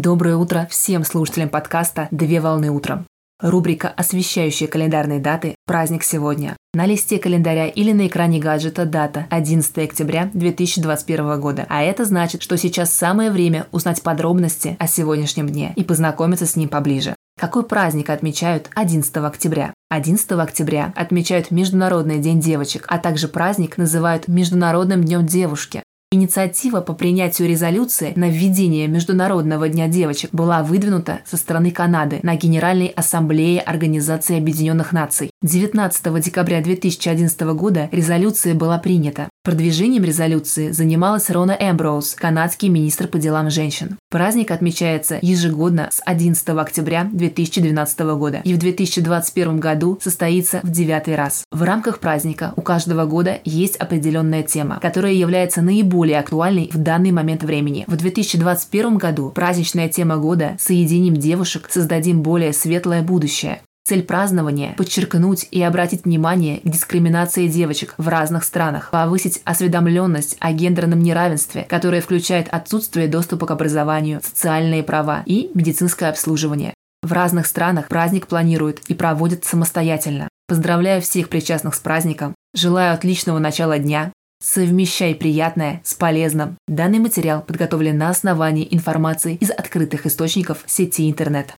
Доброе утро всем слушателям подкаста «Две волны утром». Рубрика, освещающая календарные даты «Праздник сегодня». На листе календаря или на экране гаджета дата 11 октября 2021 года. А это значит, что сейчас самое время узнать подробности о сегодняшнем дне и познакомиться с ним поближе. Какой праздник отмечают 11 октября? 11 октября отмечают Международный день девочек, а также праздник называют Международным днем девушки. Инициатива по принятию резолюции на введение Международного дня девочек была выдвинута со стороны Канады на Генеральной Ассамблее Организации Объединенных Наций. 19 декабря 2011 года резолюция была принята. Продвижением резолюции занималась Рона Эмброуз, канадский министр по делам женщин. Праздник отмечается ежегодно с 11 октября 2012 года и в 2021 году состоится в девятый раз. В рамках праздника у каждого года есть определенная тема, которая является наиболее актуальной в данный момент времени. В 2021 году праздничная тема года «Соединим девушек, создадим более светлое будущее». Цель празднования – подчеркнуть и обратить внимание к дискриминации девочек в разных странах, повысить осведомленность о гендерном неравенстве, которое включает отсутствие доступа к образованию, социальные права и медицинское обслуживание. В разных странах праздник планируют и проводят самостоятельно. Поздравляю всех причастных с праздником, желаю отличного начала дня, Совмещай приятное с полезным. Данный материал подготовлен на основании информации из открытых источников сети интернет.